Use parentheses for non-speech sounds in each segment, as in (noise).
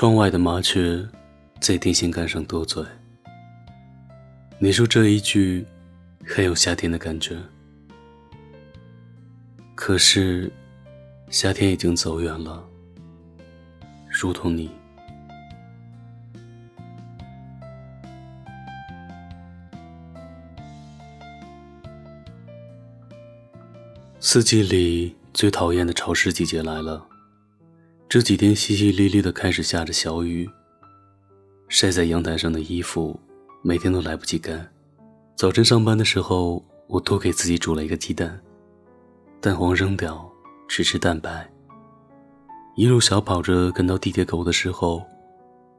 窗外的麻雀在电线杆上多嘴。你说这一句很有夏天的感觉，可是夏天已经走远了，如同你。四季里最讨厌的潮湿季节来了。这几天淅淅沥沥的开始下着小雨，晒在阳台上的衣服每天都来不及干。早晨上班的时候，我多给自己煮了一个鸡蛋，蛋黄扔掉，只吃蛋白。一路小跑着赶到地铁口的时候，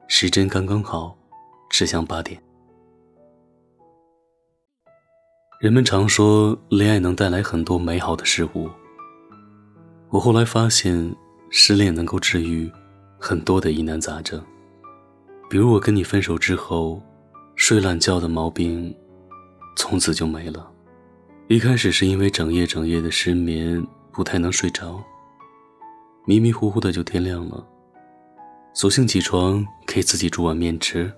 时针刚刚好，指向八点。人们常说，恋爱能带来很多美好的事物。我后来发现，失恋能够治愈很多的疑难杂症。比如，我跟你分手之后，睡懒觉的毛病从此就没了。一开始是因为整夜整夜的失眠，不太能睡着，迷迷糊糊的就天亮了，索性起床给自己煮碗面吃，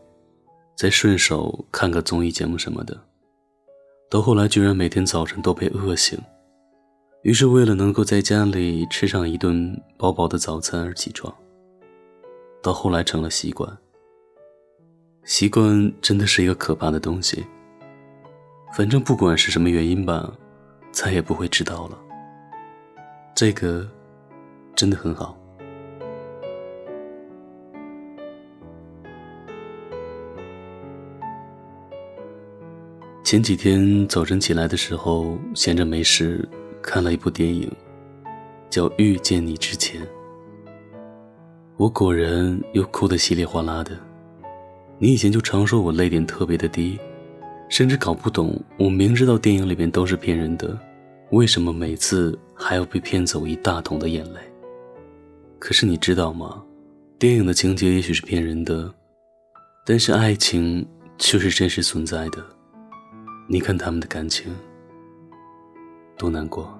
再顺手看个综艺节目什么的。到后来，居然每天早晨都被饿醒，于是为了能够在家里吃上一顿饱饱的早餐而起床。到后来成了习惯，习惯真的是一个可怕的东西。反正不管是什么原因吧，再也不会迟到了。这个真的很好。前几天早晨起来的时候，闲着没事，看了一部电影，叫《遇见你之前》。我果然又哭得稀里哗啦的。你以前就常说我泪点特别的低，甚至搞不懂我明知道电影里面都是骗人的，为什么每次还要被骗走一大桶的眼泪？可是你知道吗？电影的情节也许是骗人的，但是爱情却是真实存在的。你看他们的感情多难过。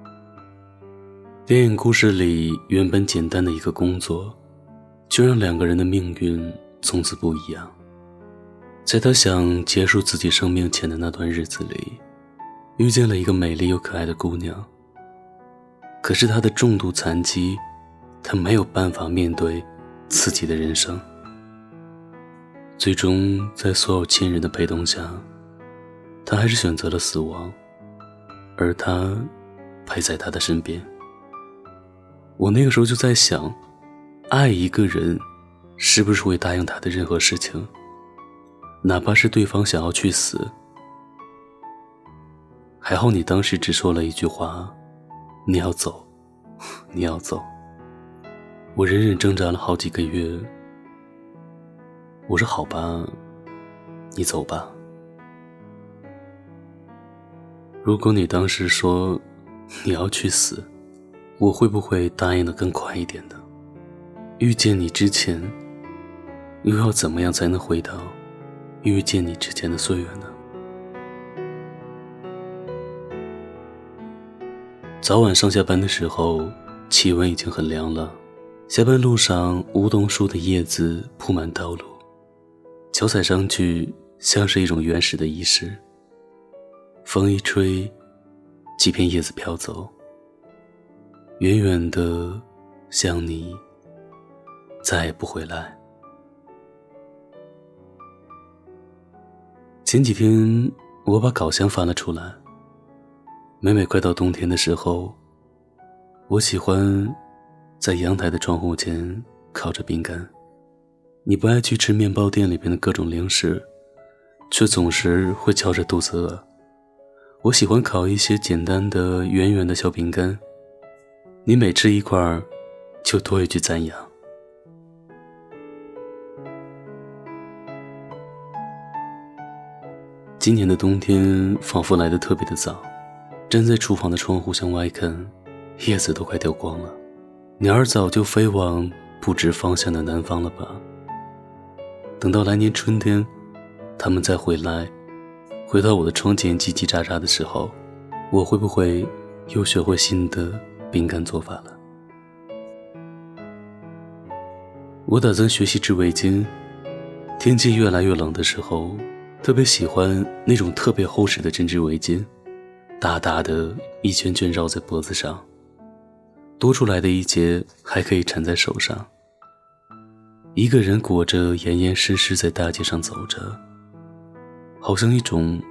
电影故事里原本简单的一个工作，就让两个人的命运从此不一样。在他想结束自己生命前的那段日子里，遇见了一个美丽又可爱的姑娘。可是他的重度残疾，他没有办法面对自己的人生。最终，在所有亲人的陪同下。他还是选择了死亡，而他陪在他的身边。我那个时候就在想，爱一个人，是不是会答应他的任何事情，哪怕是对方想要去死？还好你当时只说了一句话：“你要走，(laughs) 你要走。”我忍忍挣扎了好几个月。我说：“好吧，你走吧。”如果你当时说你要去死，我会不会答应的更快一点呢？遇见你之前，又要怎么样才能回到遇见你之前的岁月呢？早晚上下班的时候，气温已经很凉了。下班路上，梧桐树的叶子铺满道路，脚踩上去像是一种原始的仪式。风一吹，几片叶子飘走。远远的，像你，再也不回来。前几天我把稿箱翻了出来。每每快到冬天的时候，我喜欢在阳台的窗户前烤着饼干。你不爱去吃面包店里边的各种零食，却总是会叫着肚子饿。我喜欢烤一些简单的圆圆的小饼干，你每吃一块儿，就多一句赞扬。今年的冬天仿佛来的特别的早，站在厨房的窗户向外看，叶子都快掉光了，鸟儿早就飞往不知方向的南方了吧？等到来年春天，它们再回来。回到我的窗前叽叽喳喳的时候，我会不会又学会新的饼干做法了？我打算学习织围巾。天气越来越冷的时候，特别喜欢那种特别厚实的针织围巾，大大的一圈圈绕在脖子上，多出来的一截还可以缠在手上。一个人裹着严严实实在大街上走着，好像一种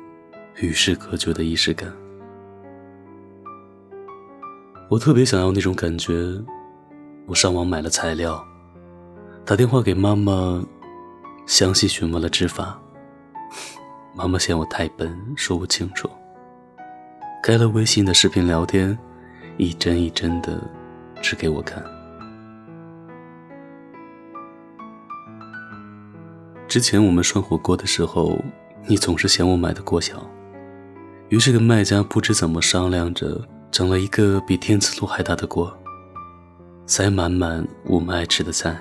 与世隔绝的仪式感。我特别想要那种感觉，我上网买了材料，打电话给妈妈。详细询问了织法，妈妈嫌我太笨，说不清楚。开了微信的视频聊天，一针一针的织给我看。之前我们涮火锅的时候，你总是嫌我买的锅小，于是跟卖家不知怎么商量着，整了一个比天磁炉还大的锅，塞满满我们爱吃的菜。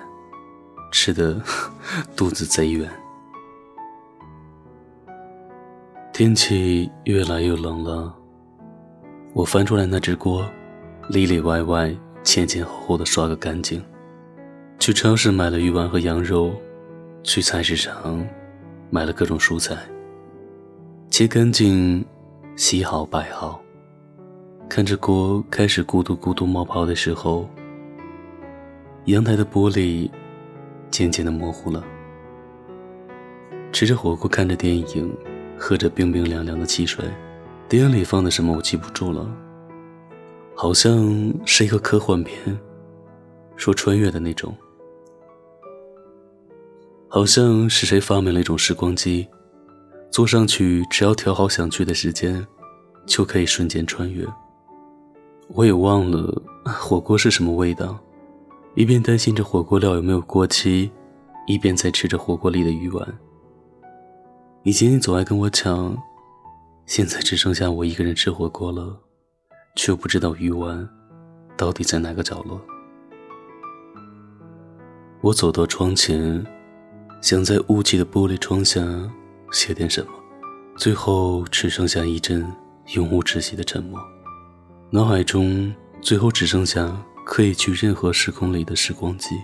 吃的 (laughs) 肚子贼圆，天气越来越冷了。我翻出来那只锅，里里外外、前前后后的刷个干净。去超市买了鱼丸和羊肉，去菜市场买了各种蔬菜，切干净、洗好摆好。看着锅开始咕嘟咕嘟冒泡的时候，阳台的玻璃。渐渐的模糊了。吃着火锅，看着电影，喝着冰冰凉凉的汽水，电影里放的什么我记不住了，好像是一个科幻片，说穿越的那种。好像是谁发明了一种时光机，坐上去只要调好想去的时间，就可以瞬间穿越。我也忘了火锅是什么味道。一边担心着火锅料有没有过期，一边在吃着火锅里的鱼丸。以前你总爱跟我抢，现在只剩下我一个人吃火锅了，却不知道鱼丸到底在哪个角落。我走到窗前，想在雾气的玻璃窗下写点什么，最后只剩下一阵永无止息的沉默。脑海中最后只剩下。可以去任何时空里的时光机，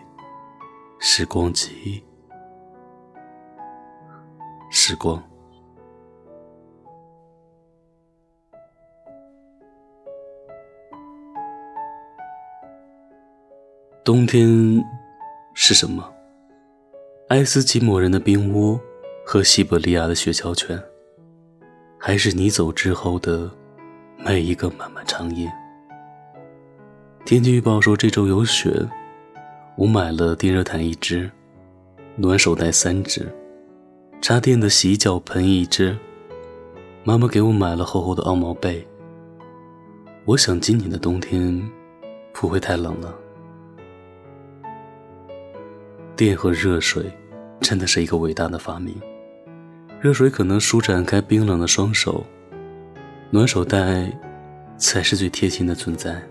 时光机，时光。冬天是什么？爱斯基摩人的冰屋和西伯利亚的雪橇犬，还是你走之后的每一个漫漫长夜？天气预报说这周有雪，我买了电热毯一只，暖手袋三只，插电的洗脚盆一只。妈妈给我买了厚厚的鹅毛被。我想今年的冬天不会太冷了。电和热水真的是一个伟大的发明。热水可能舒展开冰冷的双手，暖手袋才是最贴心的存在。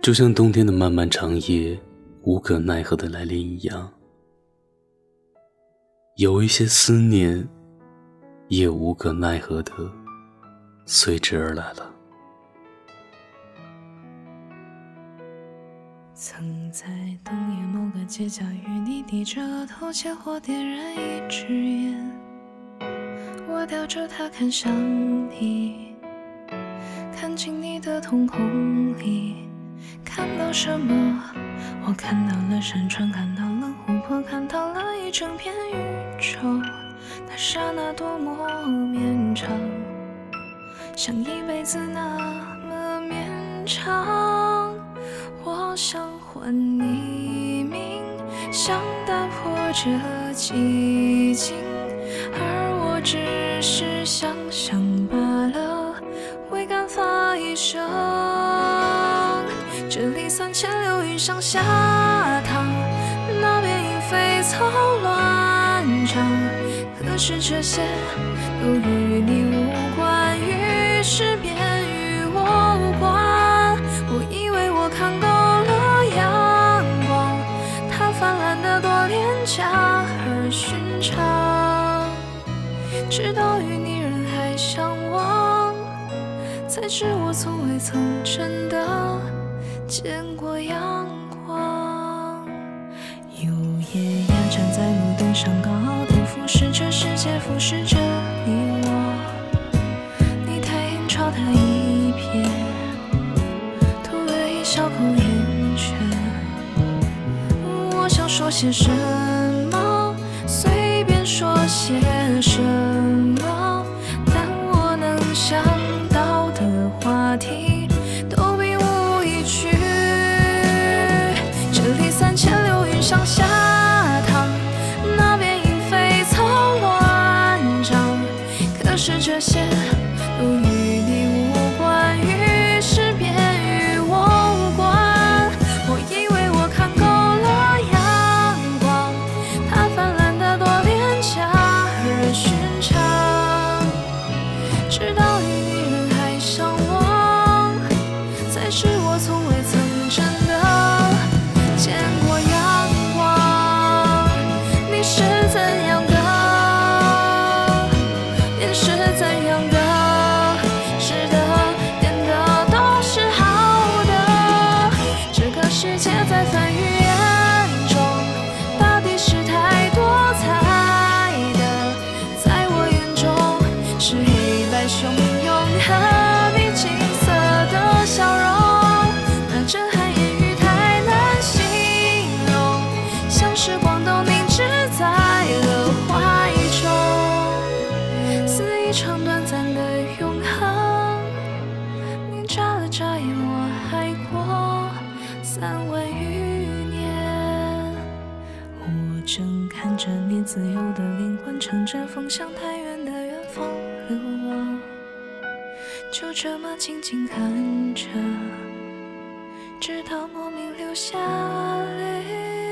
就像冬天的漫漫长夜，无可奈何的来临一样，有一些思念，也无可奈何的随之而来了。曾在冬夜某个街角与你低着头，借火点燃一支烟，我叼着它看向你，看进你的瞳孔里。看到什么？我看到了山川，看到了湖泊，看到了一整片宇宙。那刹那多么绵长，像一辈子那么绵长。我想唤你名，想打破这寂静，而我只是想想罢了，会干发一生。这里三千流云上下淌，那边莺飞草乱长。可是这些都与你无关，于是便假而寻常，直到与你人海相望，才知我从未曾真的见过阳光。有夜鸦站在路灯上高傲的俯视着世界，俯视着你我，你抬眼朝他一瞥，吐了一小口烟圈，我想说些什么？牵手乘着风向太远的远方流浪就这么静静看着直到莫名流下泪。